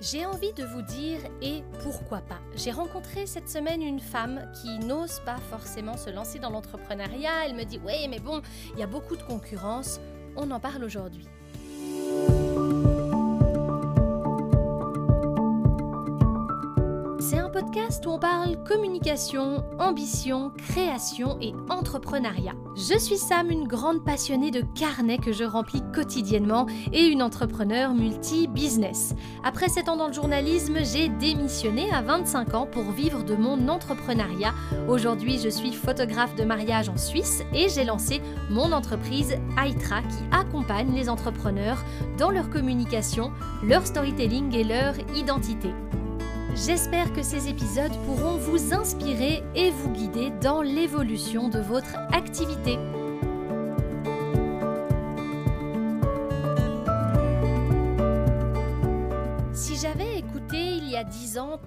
J'ai envie de vous dire et pourquoi pas. J'ai rencontré cette semaine une femme qui n'ose pas forcément se lancer dans l'entrepreneuriat. Elle me dit "Oui, mais bon, il y a beaucoup de concurrence." On en parle aujourd'hui. Où on parle communication, ambition, création et entrepreneuriat. Je suis Sam, une grande passionnée de carnets que je remplis quotidiennement et une entrepreneur multi-business. Après 7 ans dans le journalisme, j'ai démissionné à 25 ans pour vivre de mon entrepreneuriat. Aujourd'hui, je suis photographe de mariage en Suisse et j'ai lancé mon entreprise Aitra qui accompagne les entrepreneurs dans leur communication, leur storytelling et leur identité. J'espère que ces épisodes pourront vous inspirer et vous guider dans l'évolution de votre activité.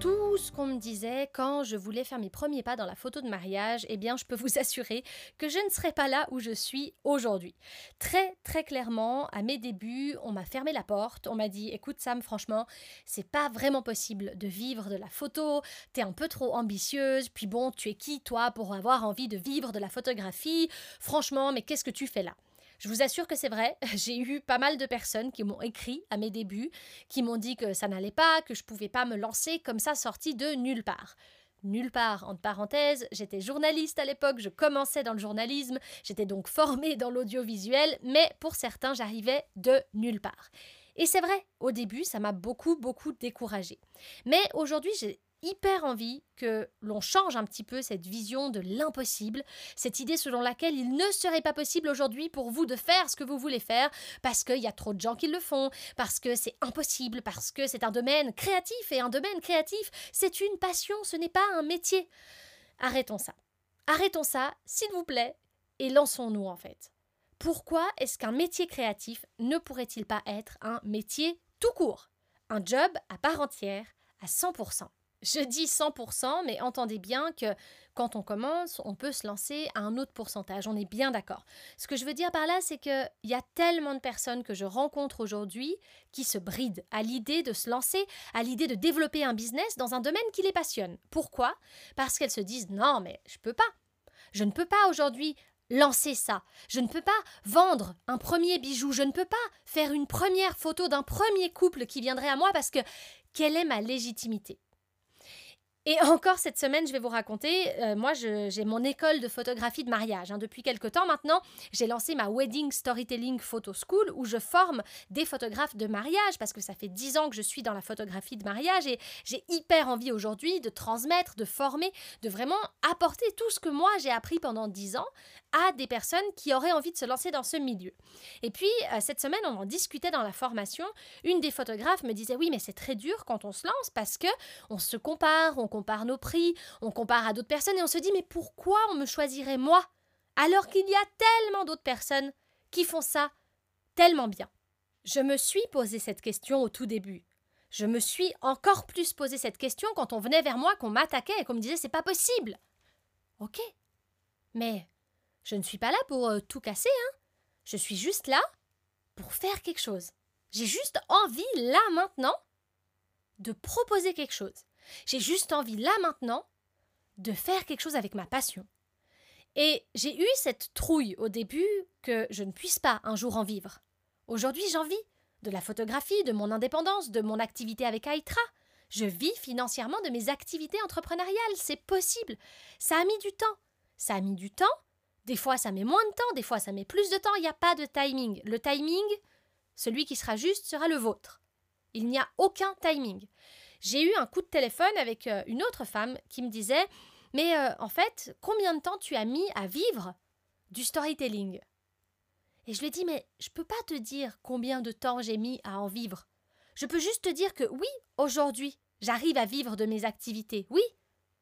Tout ce qu'on me disait quand je voulais faire mes premiers pas dans la photo de mariage, eh bien, je peux vous assurer que je ne serais pas là où je suis aujourd'hui. Très, très clairement, à mes débuts, on m'a fermé la porte. On m'a dit Écoute, Sam, franchement, c'est pas vraiment possible de vivre de la photo. T'es un peu trop ambitieuse. Puis bon, tu es qui, toi, pour avoir envie de vivre de la photographie? Franchement, mais qu'est-ce que tu fais là? Je vous assure que c'est vrai, j'ai eu pas mal de personnes qui m'ont écrit à mes débuts, qui m'ont dit que ça n'allait pas, que je pouvais pas me lancer comme ça sorti de nulle part. Nulle part, entre parenthèses, j'étais journaliste à l'époque, je commençais dans le journalisme, j'étais donc formée dans l'audiovisuel, mais pour certains, j'arrivais de nulle part. Et c'est vrai, au début, ça m'a beaucoup, beaucoup découragée. Mais aujourd'hui, j'ai hyper envie que l'on change un petit peu cette vision de l'impossible, cette idée selon laquelle il ne serait pas possible aujourd'hui pour vous de faire ce que vous voulez faire parce qu'il y a trop de gens qui le font, parce que c'est impossible, parce que c'est un domaine créatif et un domaine créatif, c'est une passion, ce n'est pas un métier. Arrêtons ça. Arrêtons ça, s'il vous plaît, et lançons-nous en fait. Pourquoi est-ce qu'un métier créatif ne pourrait-il pas être un métier tout court? Un job à part entière, à 100% je dis 100%, mais entendez bien que quand on commence, on peut se lancer à un autre pourcentage. On est bien d'accord. Ce que je veux dire par là, c'est qu'il y a tellement de personnes que je rencontre aujourd'hui qui se brident à l'idée de se lancer, à l'idée de développer un business dans un domaine qui les passionne. Pourquoi? Parce qu'elles se disent non, mais je peux pas. Je ne peux pas aujourd'hui lancer ça. Je ne peux pas vendre un premier bijou. Je ne peux pas faire une première photo d'un premier couple qui viendrait à moi parce que quelle est ma légitimité? Et encore cette semaine, je vais vous raconter, euh, moi j'ai mon école de photographie de mariage. Hein. Depuis quelque temps maintenant, j'ai lancé ma Wedding Storytelling Photo School où je forme des photographes de mariage parce que ça fait dix ans que je suis dans la photographie de mariage et j'ai hyper envie aujourd'hui de transmettre, de former, de vraiment apporter tout ce que moi j'ai appris pendant dix ans à des personnes qui auraient envie de se lancer dans ce milieu. Et puis euh, cette semaine, on en discutait dans la formation. Une des photographes me disait oui, mais c'est très dur quand on se lance parce que on se compare, on compare nos prix, on compare à d'autres personnes et on se dit mais pourquoi on me choisirait moi alors qu'il y a tellement d'autres personnes qui font ça tellement bien? Je me suis posé cette question au tout début. Je me suis encore plus posé cette question quand on venait vers moi, qu'on m'attaquait et qu'on me disait c'est pas possible. Ok. Mais je ne suis pas là pour euh, tout casser, hein. Je suis juste là pour faire quelque chose. J'ai juste envie, là maintenant, de proposer quelque chose. J'ai juste envie là maintenant de faire quelque chose avec ma passion. Et j'ai eu cette trouille au début que je ne puisse pas un jour en vivre. Aujourd'hui, j'en vis de la photographie, de mon indépendance, de mon activité avec Aitra. Je vis financièrement de mes activités entrepreneuriales, c'est possible. Ça a mis du temps. Ça a mis du temps. Des fois, ça met moins de temps, des fois, ça met plus de temps. Il n'y a pas de timing. Le timing, celui qui sera juste, sera le vôtre. Il n'y a aucun timing j'ai eu un coup de téléphone avec euh, une autre femme qui me disait Mais euh, en fait, combien de temps tu as mis à vivre du storytelling? Et je lui ai dit Mais je peux pas te dire combien de temps j'ai mis à en vivre. Je peux juste te dire que oui, aujourd'hui, j'arrive à vivre de mes activités. Oui,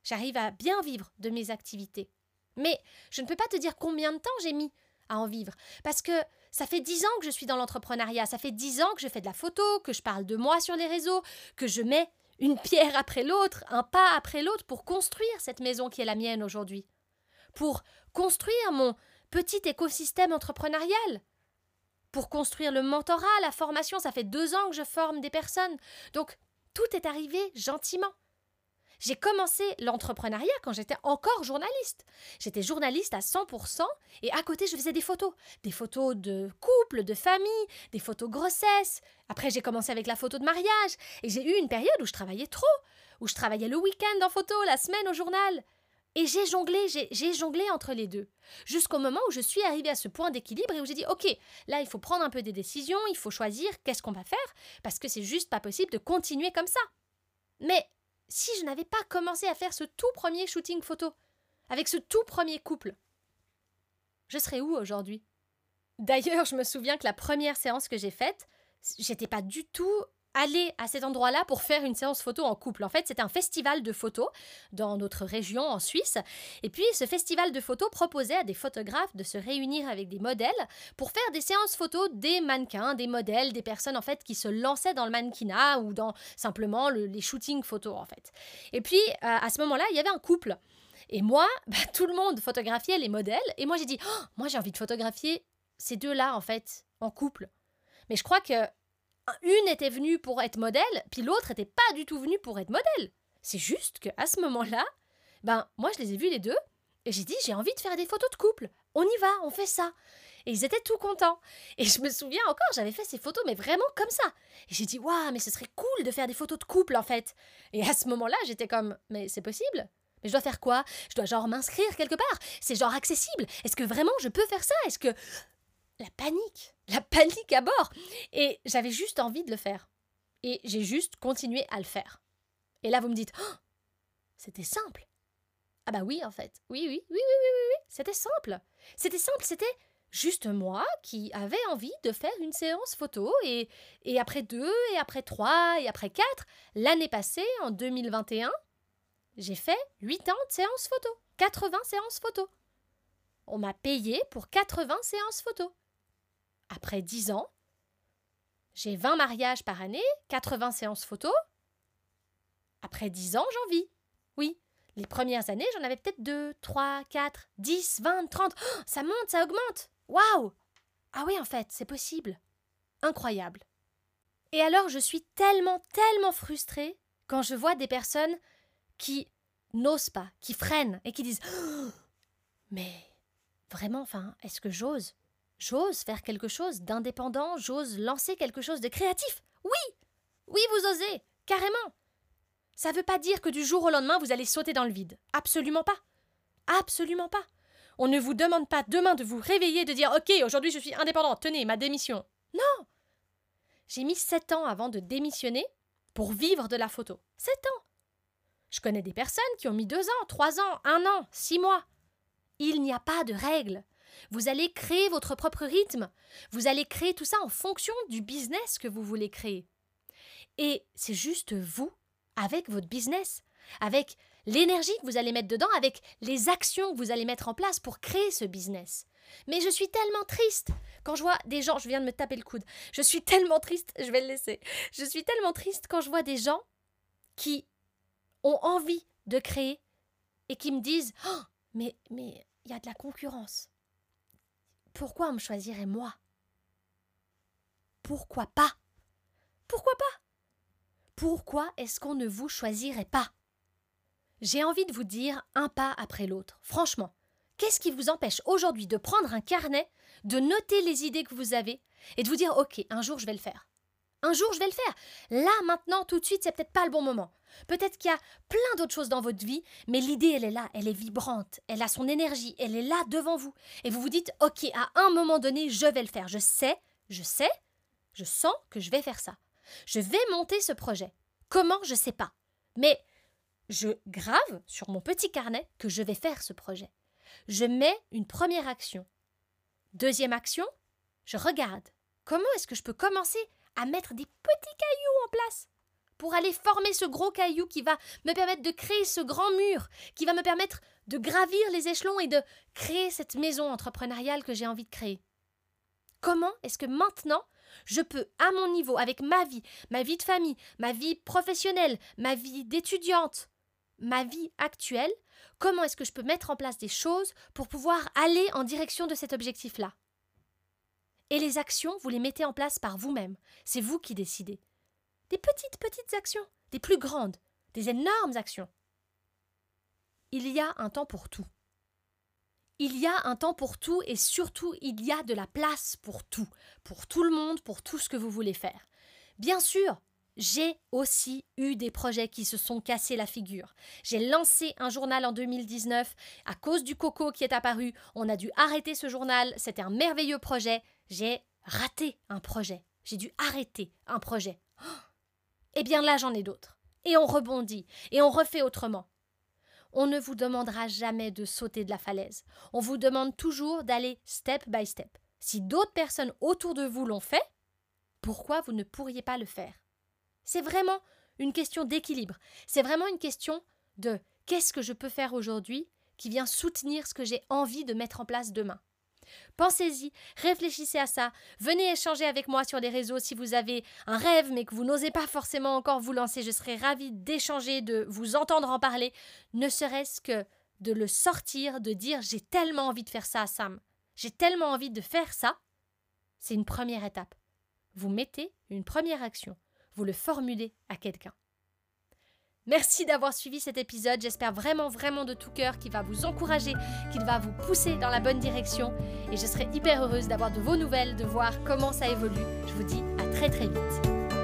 j'arrive à bien vivre de mes activités. Mais je ne peux pas te dire combien de temps j'ai mis à en vivre. Parce que ça fait dix ans que je suis dans l'entrepreneuriat, ça fait dix ans que je fais de la photo, que je parle de moi sur les réseaux, que je mets une pierre après l'autre, un pas après l'autre pour construire cette maison qui est la mienne aujourd'hui, pour construire mon petit écosystème entrepreneurial, pour construire le mentorat, la formation. Ça fait deux ans que je forme des personnes. Donc, tout est arrivé gentiment. J'ai commencé l'entrepreneuriat quand j'étais encore journaliste. J'étais journaliste à 100% et à côté je faisais des photos. Des photos de couple, de famille, des photos grossesse. Après j'ai commencé avec la photo de mariage et j'ai eu une période où je travaillais trop, où je travaillais le week-end en photo, la semaine au journal. Et j'ai jonglé, j'ai jonglé entre les deux. Jusqu'au moment où je suis arrivée à ce point d'équilibre et où j'ai dit Ok, là il faut prendre un peu des décisions, il faut choisir qu'est-ce qu'on va faire, parce que c'est juste pas possible de continuer comme ça. Mais si je n'avais pas commencé à faire ce tout premier shooting photo, avec ce tout premier couple, je serais où aujourd'hui? D'ailleurs, je me souviens que la première séance que j'ai faite, j'étais pas du tout aller à cet endroit-là pour faire une séance photo en couple. En fait, c'était un festival de photos dans notre région en Suisse. Et puis, ce festival de photos proposait à des photographes de se réunir avec des modèles pour faire des séances photos des mannequins, des modèles, des personnes en fait qui se lançaient dans le mannequinat ou dans simplement les shootings photos en fait. Et puis, euh, à ce moment-là, il y avait un couple. Et moi, bah, tout le monde photographiait les modèles. Et moi, j'ai dit, oh, moi, j'ai envie de photographier ces deux-là, en fait, en couple. Mais je crois que une était venue pour être modèle, puis l'autre était pas du tout venue pour être modèle. C'est juste qu'à ce moment-là, ben moi je les ai vus les deux, et j'ai dit j'ai envie de faire des photos de couple. On y va, on fait ça. Et ils étaient tout contents. Et je me souviens encore, j'avais fait ces photos, mais vraiment comme ça. Et j'ai dit, waouh, mais ce serait cool de faire des photos de couple, en fait. Et à ce moment-là, j'étais comme, mais c'est possible Mais je dois faire quoi? Je dois genre m'inscrire quelque part C'est genre accessible Est-ce que vraiment je peux faire ça? Est-ce que la panique, la panique à bord. Et j'avais juste envie de le faire. Et j'ai juste continué à le faire. Et là, vous me dites, oh, c'était simple. Ah bah oui, en fait. Oui, oui, oui, oui, oui, oui, oui. C'était simple. C'était simple, c'était juste moi qui avais envie de faire une séance photo. Et, et après deux, et après trois, et après quatre, l'année passée, en 2021, j'ai fait 80 séances photo. 80 séances photo. On m'a payé pour 80 séances photo. Après 10 ans, j'ai 20 mariages par année, 80 séances photo. Après 10 ans, j'en vis. Oui, les premières années, j'en avais peut-être 2, 3, 4, 10, 20, 30. ça monte, ça augmente. Waouh Ah oui, en fait, c'est possible. Incroyable. Et alors, je suis tellement, tellement frustrée quand je vois des personnes qui n'osent pas, qui freinent et qui disent Mais vraiment, enfin, est-ce que j'ose? J'ose faire quelque chose d'indépendant, j'ose lancer quelque chose de créatif. Oui Oui, vous osez Carrément Ça ne veut pas dire que du jour au lendemain vous allez sauter dans le vide. Absolument pas Absolument pas On ne vous demande pas demain de vous réveiller de dire Ok, aujourd'hui je suis indépendante, tenez, ma démission. Non J'ai mis sept ans avant de démissionner pour vivre de la photo. Sept ans Je connais des personnes qui ont mis deux ans, trois ans, un an, six mois. Il n'y a pas de règles. Vous allez créer votre propre rythme. Vous allez créer tout ça en fonction du business que vous voulez créer. Et c'est juste vous, avec votre business, avec l'énergie que vous allez mettre dedans, avec les actions que vous allez mettre en place pour créer ce business. Mais je suis tellement triste quand je vois des gens, je viens de me taper le coude, je suis tellement triste, je vais le laisser, je suis tellement triste quand je vois des gens qui ont envie de créer et qui me disent oh, mais mais il y a de la concurrence. Pourquoi on me choisirait moi? Pourquoi pas? Pourquoi pas? Pourquoi est-ce qu'on ne vous choisirait pas? J'ai envie de vous dire un pas après l'autre. Franchement, qu'est-ce qui vous empêche aujourd'hui de prendre un carnet, de noter les idées que vous avez et de vous dire OK, un jour je vais le faire un jour, je vais le faire. Là, maintenant, tout de suite, c'est peut-être pas le bon moment. Peut-être qu'il y a plein d'autres choses dans votre vie, mais l'idée, elle est là, elle est vibrante, elle a son énergie, elle est là devant vous. Et vous vous dites, OK, à un moment donné, je vais le faire. Je sais, je sais, je sens que je vais faire ça. Je vais monter ce projet. Comment, je sais pas. Mais je grave sur mon petit carnet que je vais faire ce projet. Je mets une première action. Deuxième action, je regarde. Comment est-ce que je peux commencer à mettre des petits cailloux en place? Pour aller former ce gros caillou qui va me permettre de créer ce grand mur, qui va me permettre de gravir les échelons et de créer cette maison entrepreneuriale que j'ai envie de créer. Comment est-ce que maintenant je peux, à mon niveau, avec ma vie, ma vie de famille, ma vie professionnelle, ma vie d'étudiante, ma vie actuelle, comment est-ce que je peux mettre en place des choses pour pouvoir aller en direction de cet objectif-là? Et les actions, vous les mettez en place par vous-même. C'est vous qui décidez. Des petites, petites actions, des plus grandes, des énormes actions. Il y a un temps pour tout. Il y a un temps pour tout et surtout il y a de la place pour tout, pour tout le monde, pour tout ce que vous voulez faire. Bien sûr, j'ai aussi eu des projets qui se sont cassés la figure. J'ai lancé un journal en 2019 à cause du coco qui est apparu. On a dû arrêter ce journal. C'était un merveilleux projet. J'ai raté un projet. J'ai dû arrêter un projet. Eh bien là, j'en ai d'autres. Et on rebondit. Et on refait autrement. On ne vous demandera jamais de sauter de la falaise. On vous demande toujours d'aller step by step. Si d'autres personnes autour de vous l'ont fait, pourquoi vous ne pourriez pas le faire? C'est vraiment une question d'équilibre. C'est vraiment une question de qu'est-ce que je peux faire aujourd'hui qui vient soutenir ce que j'ai envie de mettre en place demain. Pensez-y, réfléchissez à ça, venez échanger avec moi sur les réseaux si vous avez un rêve mais que vous n'osez pas forcément encore vous lancer. Je serais ravie d'échanger, de vous entendre en parler, ne serait-ce que de le sortir, de dire j'ai tellement envie de faire ça, Sam, j'ai tellement envie de faire ça. C'est une première étape. Vous mettez une première action vous le formulez à quelqu'un. Merci d'avoir suivi cet épisode. J'espère vraiment, vraiment de tout cœur qu'il va vous encourager, qu'il va vous pousser dans la bonne direction. Et je serai hyper heureuse d'avoir de vos nouvelles, de voir comment ça évolue. Je vous dis à très très vite.